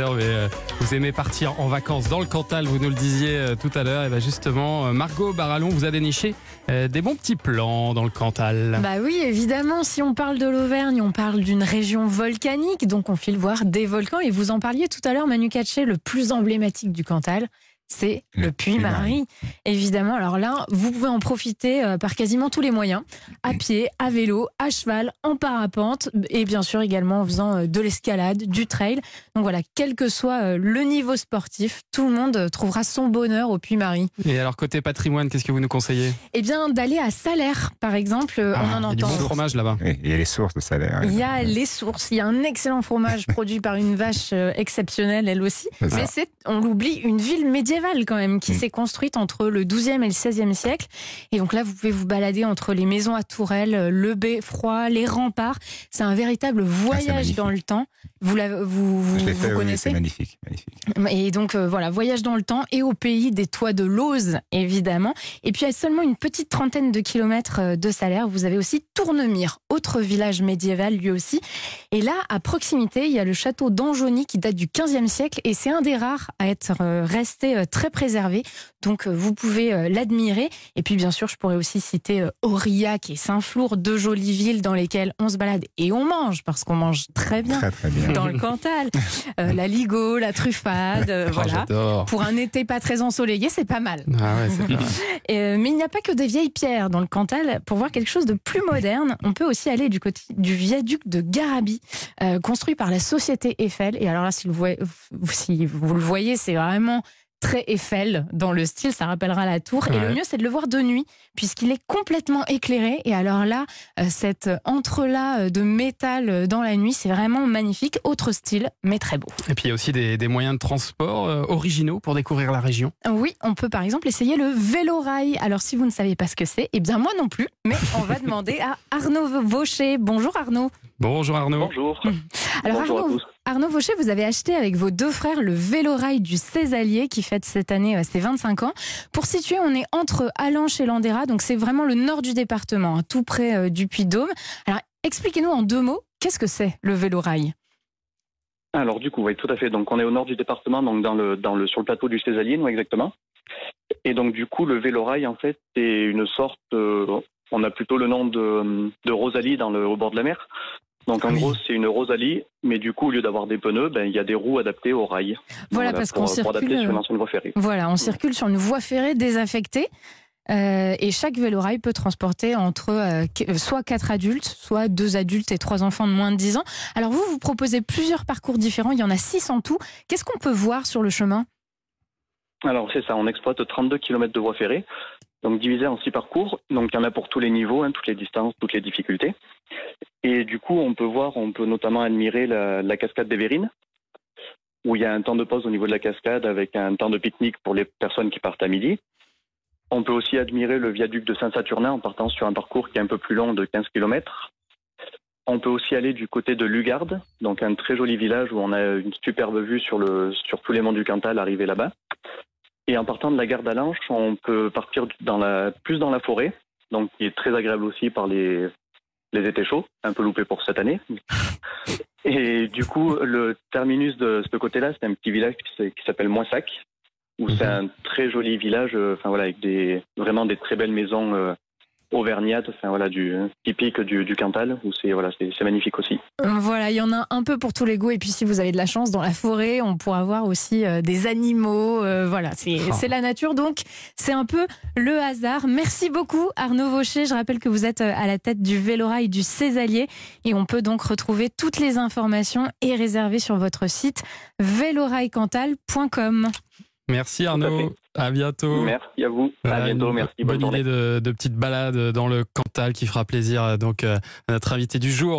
euh, vous aimez partir en vacances dans le Cantal, vous nous le disiez euh, tout à l'heure, et bien justement, euh, Margot Barallon vous a déniché des bons petits plans dans le Cantal. Bah oui, évidemment, si on parle de l'Auvergne, on parle d'une région volcanique, donc on file voir des volcans. Et vous en parliez tout à l'heure, Manu Katché, le plus emblématique du Cantal, c'est le, Le Puy-Marie. Évidemment, alors là, vous pouvez en profiter euh, par quasiment tous les moyens, à pied, à vélo, à cheval, en parapente, et bien sûr également en faisant euh, de l'escalade, du trail. Donc voilà, quel que soit euh, le niveau sportif, tout le monde euh, trouvera son bonheur au Puy-Marie. Et alors, côté patrimoine, qu'est-ce que vous nous conseillez? Eh bien, d'aller à Salaire, par exemple, Ah, on en il y a du bon fromage là-bas. Il y a les sources de salaire. Il y a les sources, il y a un excellent fromage produit par une vache euh, exceptionnelle, elle aussi. Mais c'est, on l'oublie, une ville médiévale quand même, qui Mm. s'est construite entre le 12e et le 16e siècle. Et donc là, vous pouvez vous balader entre les maisons à tourelles, le beffroi, les remparts. C'est un véritable voyage magnifique. dans le temps. Vous, l'avez- vous, fait, oui, connaissez c'est magnifique, magnifique. et donc euh, voilà, voyage dans le temps et au pays des toits de Lose, évidemment. Et puis à seulement une petite trentaine de kilomètres euh, de Salaire, vous avez aussi Tournemire, autre village médiéval lui aussi. Et là, à proximité, il y a le château d'Anjony qui date du 15e siècle et c'est un des rares à être euh, resté euh, très préservé. Donc euh, vous pouvez l'admirer. Et puis bien sûr, je pourrais aussi citer Aurillac et Saint-Flour, deux jolies villes dans lesquelles on se balade et on mange parce qu'on mange très bien Très, très bien. dans le Cantal. Euh, la Ligo, la truffade, euh, Oh, voilà. Pour un été pas très ensoleillé, c'est pas mal. Ah ouais, c'est pas mal. Mais il n'y a pas que des vieilles pierres dans le Cantal. Pour voir quelque chose de plus moderne, on peut aussi aller du côté du viaduc de Garabi, euh, construit par la société Eiffel. Et alors là, si, vous le voyez, c'est vraiment très Eiffel dans le style, ça rappellera la tour. Et le mieux, c'est de le voir de nuit, puisqu'il est complètement éclairé. Et alors là, euh, cet entrelac euh, de métal euh, dans la nuit, c'est vraiment magnifique. Autre style, mais très beau. Et puis il y a aussi des, des moyens de transport originaux pour découvrir la région. Oui, on peut par exemple essayer le vélo-rail. Alors si vous ne savez pas ce que c'est, eh bien moi non plus, mais on va demander à Arnaud Vaucher. Bonjour Arnaud. Bonjour Arnaud. Bonjour. Alors Bonjour à Arnaud, tous. Arnaud Vaucher, vous avez acheté avec vos deux frères le vélo-rail du Césalier qui fête cette année euh, ses 25 ans. Pour situer, on est entre Allanche et Landera, donc c'est vraiment le nord du département, hein, tout près euh, du Puy-de-Dôme. Alors expliquez-nous en deux mots, qu'est-ce que c'est le vélo-rail Alors du coup, oui, tout à fait. Donc on est au nord du département, donc dans le, dans le, sur le plateau du Césalier, nous exactement. Et donc du coup, le vélorail, en fait, c'est une sorte, euh, on a plutôt le nom de, de Rosalie dans le, au bord de la mer. Donc en Ah oui. gros, c'est une Rosalie, mais du coup, au lieu d'avoir des pneus, ben, il y a des roues adaptées au rail. Voilà, parce qu'on circule, sur euh, l'ancienne voie ferrée. Voilà, on circule sur une voie ferrée désaffectée. euh, et chaque vélorail peut transporter entre euh, euh, soit quatre adultes, soit deux adultes et trois enfants de moins de 10 ans. Alors vous, vous proposez plusieurs parcours différents, il y en a six en tout. Qu'est-ce qu'on peut voir sur le chemin? Alors c'est ça, on exploite 32 km de voie ferrée, donc divisé en six parcours. Donc il y en a pour tous les niveaux, hein, toutes les distances, toutes les difficultés. Et du coup, on peut voir, on peut notamment admirer la, cascade des Vérines, où il y a un temps de pause au niveau de la cascade avec un temps de pique-nique pour les personnes qui partent à midi. On peut aussi admirer le viaduc de Saint-Saturnin en partant sur un parcours qui est un peu plus long de 15 km. On peut aussi aller du côté de Lugarde, donc un très joli village où on a une superbe vue sur, le, sur tous les monts du Cantal arrivé là-bas. Et en partant de la gare d'Alanche, on peut partir dans la, plus dans la forêt, donc qui est très agréable aussi par les, les étés chauds, un peu loupé pour cette année. Et du coup, le terminus de ce côté-là, c'est un petit village qui s'appelle Moissac, où c'est un très joli village, euh, enfin voilà, avec des, vraiment des très belles maisons euh, auvergnates, enfin voilà, du, typique du, du Cantal, où c'est voilà, c'est magnifique aussi. Voilà, il y en a un peu pour tous les goûts. Et puis si vous avez de la chance, dans la forêt, on pourra voir aussi euh, des animaux. euh, voilà, c'est Ah. c'est la nature, donc c'est un peu le hasard. Merci beaucoup Arnaud Vaucher. Je rappelle que vous êtes euh, à la tête du Vélorail du Césalier. Et on peut donc retrouver toutes les informations et réserver sur votre site vélorailcantal.com. Merci Arnaud. À bientôt. Merci à vous, à Voilà, bientôt, merci, bonne bonne idée de, de petite balade dans le Cantal qui fera plaisir euh, donc euh, à notre invité du jour.